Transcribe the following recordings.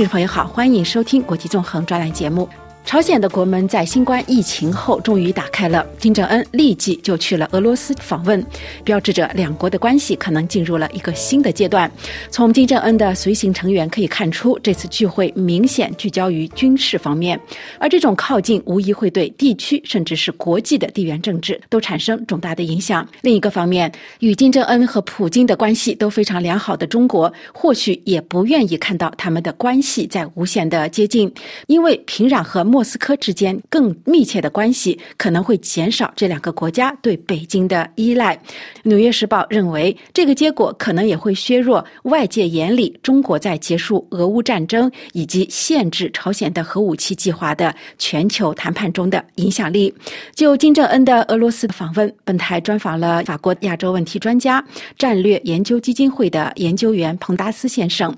听众朋友好，欢迎收听国际纵横专栏节目。朝鲜的国门在新冠疫情后终于打开了，金正恩立即就去了俄罗斯访问，标志着两国的关系可能进入了一个新的阶段。从金正恩的随行成员可以看出，这次聚会明显聚焦于军事方面，而这种靠近无疑会对地区甚至是国际的地缘政治都产生重大的影响。另一个方面，与金正恩和普京的关系都非常良好的中国，或许也不愿意看到他们的关系在无限的接近，因为平壤和莫。莫斯科之间更密切的关系可能会减少这两个国家对北京的依赖。《纽约时报》认为，这个结果可能也会削弱外界眼里中国在结束俄乌战争以及限制朝鲜的核武器计划的全球谈判中的影响力。就金正恩的俄罗斯访问，本台专访了法国亚洲问题专家、战略研究基金会的研究员彭达斯先生。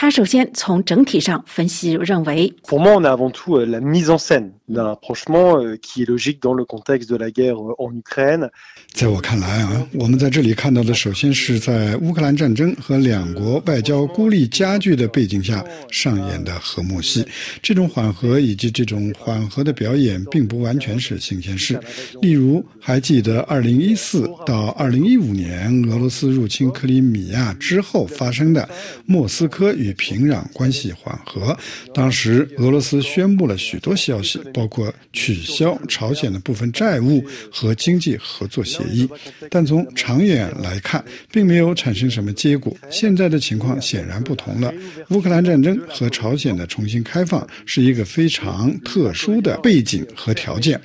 他首先从整体上分析认为。Pour moi, on a avant tout la mise en scène d'un rapprochement qui est logique dans le contexte de la guerre en Ukraine. 在我看来啊，我们在这里看到的，首先是在乌克兰战争和两国外交孤立加剧的背景下上演的和睦戏。这种缓和以及这种缓和的表演，并不完全是新鲜事。例如，还记得2014到2015年俄罗斯入侵克里米亚之后发生的莫斯科与平壤关系缓和，当时俄罗斯宣布了许多消息，包括取消朝鲜的部分债务和经济合作协议，但从长远来看，并没有产生什么结果。现在的情况显然不同了，乌克兰战争和朝鲜的重新开放是一个非常特殊的背景和条件。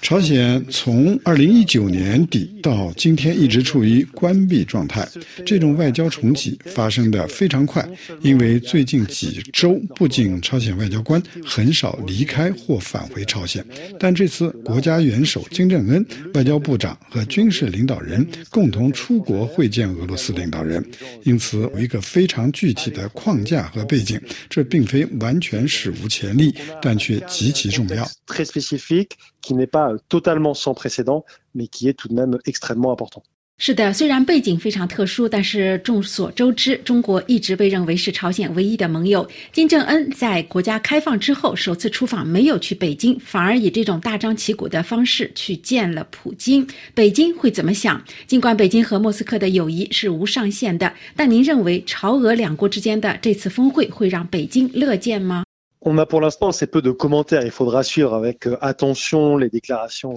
朝鲜从二零一九年底到今天一直处于关闭状态，这种外交重启发生的非常快，因为最近几周不仅朝鲜外交官很少离开或返回朝鲜，但这次国家元首金正恩、外交部长和军事领导人共同出国会见俄罗斯领导人，因此有一个非常具体的框架和背景，这并非完全史无前例，但却极其重要。qui n'est pas totalement sans précédent, mais qui est tout de même extrêmement important. 是的，虽然背景非常特殊，但是众所周知，中国一直被认为是朝鲜唯一的盟友。金正恩在国家开放之后首次出访，没有去北京，反而以这种大张旗鼓的方式去见了普京。北京会怎么想？尽管北京和莫斯科的友谊是无上限的，但您认为朝俄两国之间的这次峰会会让北京乐见吗？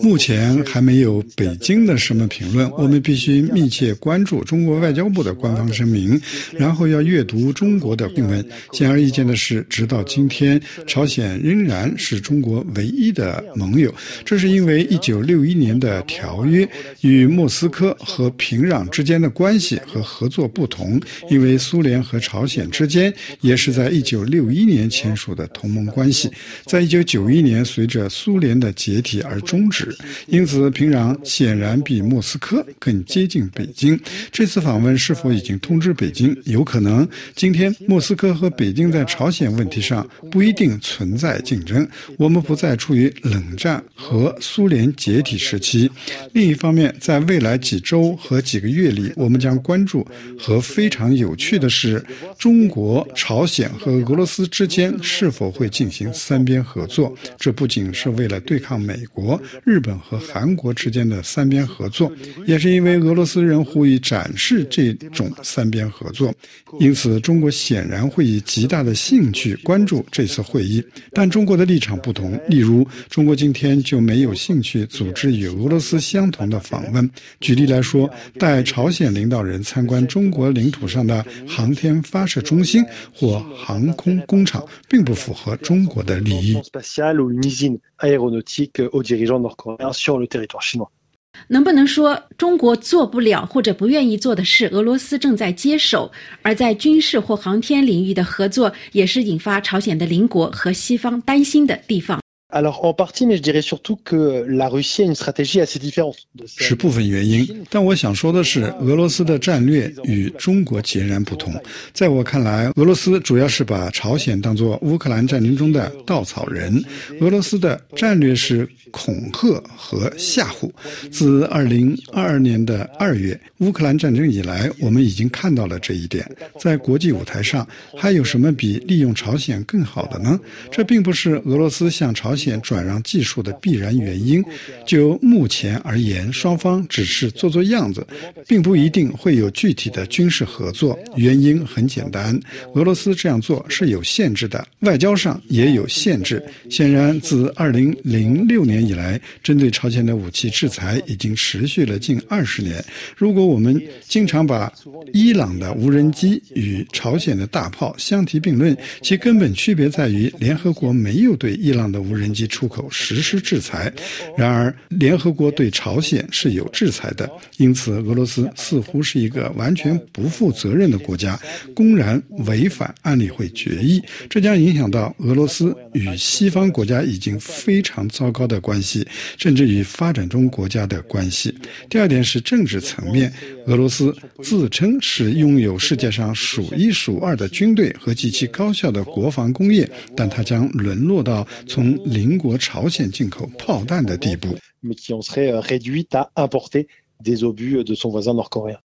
目前还没有北京的什么评论，我们必须密切关注中国外交部的官方声明，然后要阅读中国的新闻。显而易见的是，直到今天，朝鲜仍然是中国唯一的盟友。这是因为1961年的条约与莫斯科和平壤之间的关系和合作不同，因为苏联和朝鲜之间也是在1961年签署的。同盟关系在一九九一年随着苏联的解体而终止，因此平壤显然比莫斯科更接近北京。这次访问是否已经通知北京？有可能。今天莫斯科和北京在朝鲜问题上不一定存在竞争，我们不再处于冷战和苏联解体时期。另一方面，在未来几周和几个月里，我们将关注和非常有趣的是，中国、朝鲜和俄罗斯之间是否。会进行三边合作，这不仅是为了对抗美国、日本和韩国之间的三边合作，也是因为俄罗斯人呼吁展示这种三边合作。因此，中国显然会以极大的兴趣关注这次会议。但中国的立场不同，例如，中国今天就没有兴趣组织与俄罗斯相同的访问。举例来说，带朝鲜领导人参观中国领土上的航天发射中心或航空工厂，并不符。符合中国的利益。能不能说中国做不了或者不愿意做的事，俄罗斯正在接手？而在军事或航天领域的合作，也是引发朝鲜的邻国和西方担心的地方。是部分原因，但我想说的是，俄罗斯的战略与中国截然不同。在我看来，俄罗斯主要是把朝鲜当作乌克兰战争中的稻草人。俄罗斯的战略是恐吓和吓唬。自二零二二年的二月乌克兰战争以来，我们已经看到了这一点。在国际舞台上，还有什么比利用朝鲜更好的呢？这并不是俄罗斯向朝鲜转让技术的必然原因。就目前而言，双方只是做做样子，并不一定会有具体的军事合作。原因很简单，俄罗斯这样做是有限制的，外交上也有限制。显然，自二零零六年以来，针对朝鲜的武器制裁已经持续了近二十年。如果我们经常把伊朗的无人机与朝鲜的大炮相提并论，其根本区别在于，联合国没有对伊朗的无人机出口实施制裁。然而，联合国对朝鲜是有制裁的，因此俄罗斯似乎是一个完全不负责任的国家，公然违反安理会决议，这将影响到俄罗斯与西方国家已经非常糟糕的关系，甚至与发展中国家的关系。第二点是政治层面，俄罗斯自称是拥有世界上数一数二的军队和极其高效的国防工业，但它将沦落到从邻国朝鲜进口炮弹的地步。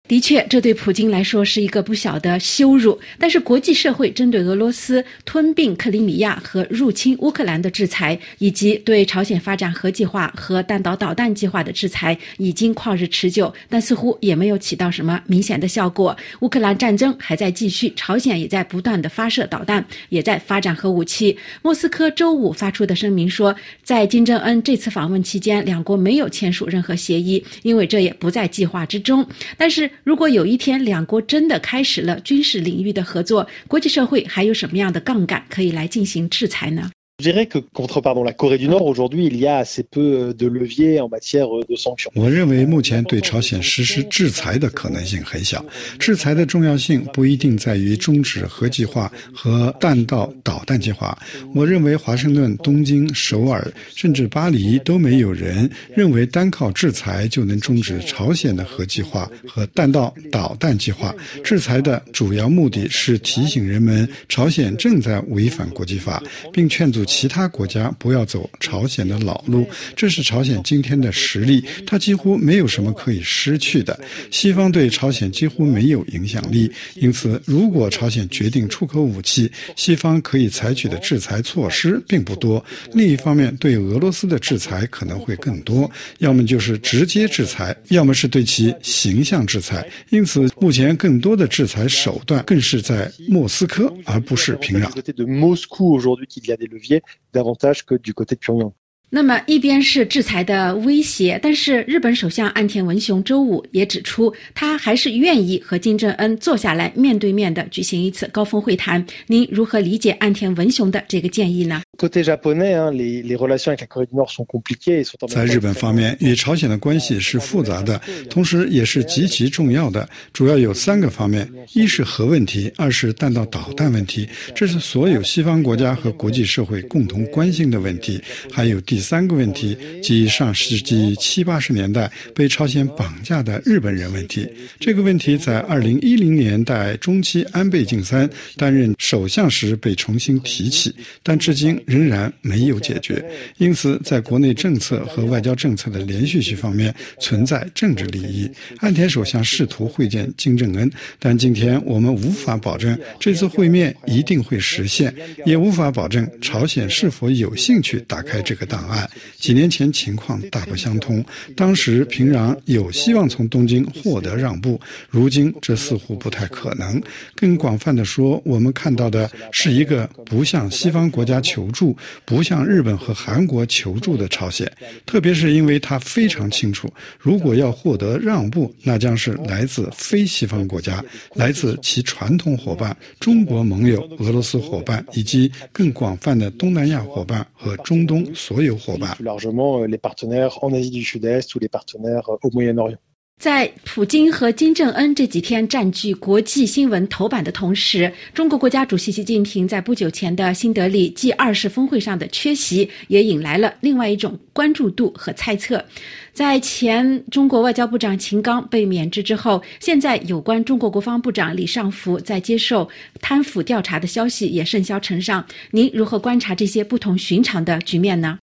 的确，这对普京来说是一个不小的羞辱。但是，国际社会针对俄罗斯吞并克里米亚和入侵乌克兰的制裁，以及对朝鲜发展核计划和弹道导弹计划的制裁，已经旷日持久，但似乎也没有起到什么明显的效果。乌克兰战争还在继续，朝鲜也在不断的发射导弹，也在发展核武器。莫斯科周五发出的声明说，在金正恩这次访问期间，两国没有签署任何协议，因为这也不在计划之中。但是，如果有一天两国真的开始了军事领域的合作，国际社会还有什么样的杠杆可以来进行制裁呢？我认为目前对朝鲜实施制裁的可能性很小。制裁的重要性不一定在于终止核计划和弹道导弹计划。我认为华盛顿、东京、首尔甚至巴黎都没有人认为单靠制裁就能终止朝鲜的核计划和弹道导弹计划。制裁的主要目的是提醒人们，朝鲜正在违反国际法，并劝阻。其他国家不要走朝鲜的老路，这是朝鲜今天的实力，它几乎没有什么可以失去的。西方对朝鲜几乎没有影响力，因此，如果朝鲜决定出口武器，西方可以采取的制裁措施并不多。另一方面，对俄罗斯的制裁可能会更多，要么就是直接制裁，要么是对其形象制裁。因此，目前更多的制裁手段更是在莫斯科，而不是平壤。Davantage que du côté de Pyongyang. 那么，一边是制裁的威胁，但是日本首相岸田文雄周五也指出，他还是愿意和金正恩坐下来面对面的举行一次高峰会谈。您如何理解岸田文雄的这个建议呢？在日本方面，与朝鲜的关系是复杂的，同时也是极其重要的。主要有三个方面：一是核问题，二是弹道导弹问题，这是所有西方国家和国际社会共同关心的问题；还有第。三个问题，即上世纪七八十年代被朝鲜绑架的日本人问题。这个问题在二零一零年代中期，安倍晋三担任首相时被重新提起，但至今仍然没有解决。因此，在国内政策和外交政策的连续性方面存在政治利益。岸田首相试图会见金正恩，但今天我们无法保证这次会面一定会实现，也无法保证朝鲜是否有兴趣打开这个档案。几年前情况大不相同，当时平壤有希望从东京获得让步，如今这似乎不太可能。更广泛的说，我们看到的是一个不向西方国家求助、不向日本和韩国求助的朝鲜，特别是因为他非常清楚，如果要获得让步，那将是来自非西方国家，来自其传统伙伴中国盟友、俄罗斯伙伴以及更广泛的东南亚伙伴和中东所有。plus largement 在普京和金正恩这几天占据国际新闻头版的同时，中国国家主席习近平在不久前的新德里 G 二十峰会上的缺席，也引来了另外一种关注度和猜测。在前中国外交部长秦刚被免职之后，现在有关中国国防部长李尚福在接受贪腐调查的消息也甚嚣尘上。您如何观察这些不同寻常的局面呢？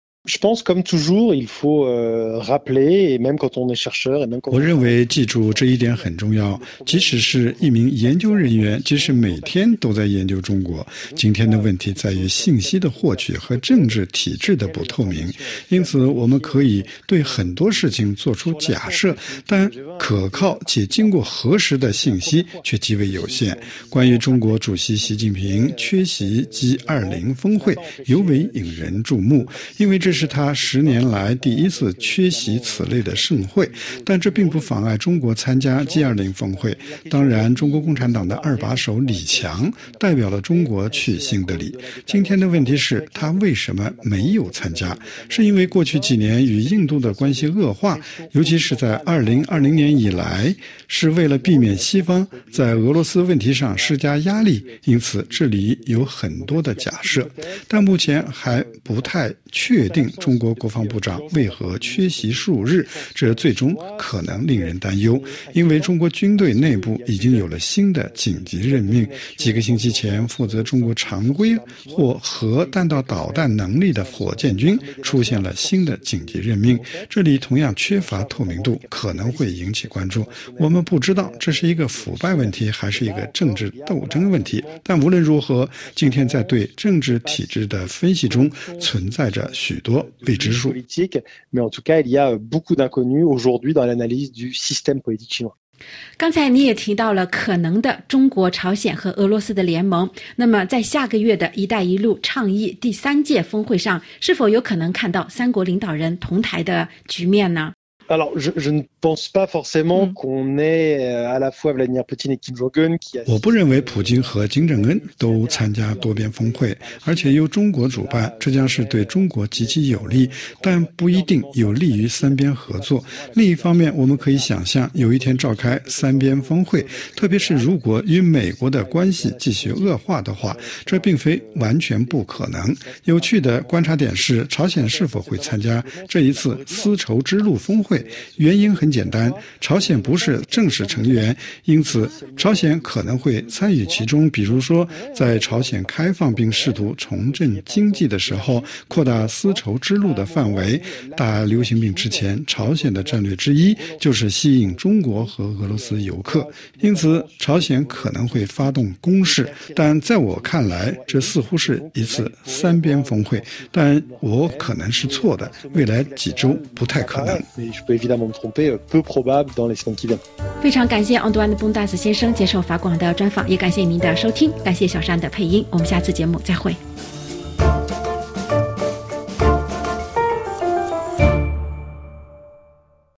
我认为记住这一点很重要。即使是一名研究人员，即使每天都在研究中国，今天的问题在于信息的获取和政治体制的不透明。因此，我们可以对很多事情做出假设，但可靠且经过核实的信息却极为有限。关于中国主席习近平缺席 G20 峰会，尤为引人注目，因为这这。是他十年来第一次缺席此类的盛会，但这并不妨碍中国参加 G20 峰会。当然，中国共产党的二把手李强代表了中国去新德里。今天的问题是，他为什么没有参加？是因为过去几年与印度的关系恶化，尤其是在2020年以来，是为了避免西方在俄罗斯问题上施加压力。因此，这里有很多的假设，但目前还不太确定。中国国防部长为何缺席数日？这最终可能令人担忧，因为中国军队内部已经有了新的紧急任命。几个星期前，负责中国常规或核弹道导弹能力的火箭军出现了新的紧急任命，这里同样缺乏透明度，可能会引起关注。我们不知道这是一个腐败问题还是一个政治斗争问题，但无论如何，今天在对政治体制的分析中存在着许多未知数。刚才你也提到了可能的中国、朝鲜和俄罗斯的联盟。那么，在下个月的一带一路倡议第三届峰会上，是否有可能看到三国领导人同台的局面呢？我不认为普京和金正恩都参加多边峰会，而且由中国主办，这将是对中国极其有利，但不一定有利于三边合作。另一方面，我们可以想象有一天召开三边峰会，特别是如果与美国的关系继续恶化的话，这并非完全不可能。有趣的观察点是，朝鲜是否会参加这一次丝绸之路峰会？原因很简单，朝鲜不是正式成员，因此朝鲜可能会参与其中。比如说，在朝鲜开放并试图重振经济的时候，扩大丝绸之路的范围。大流行病之前，朝鲜的战略之一就是吸引中国和俄罗斯游客，因此朝鲜可能会发动攻势。但在我看来，这似乎是一次三边峰会，但我可能是错的。未来几周不太可能。非常感谢安多安的崩大斯先生接受法广的专访，也感谢您的收听，感谢小山的配音，我们下次节目再会。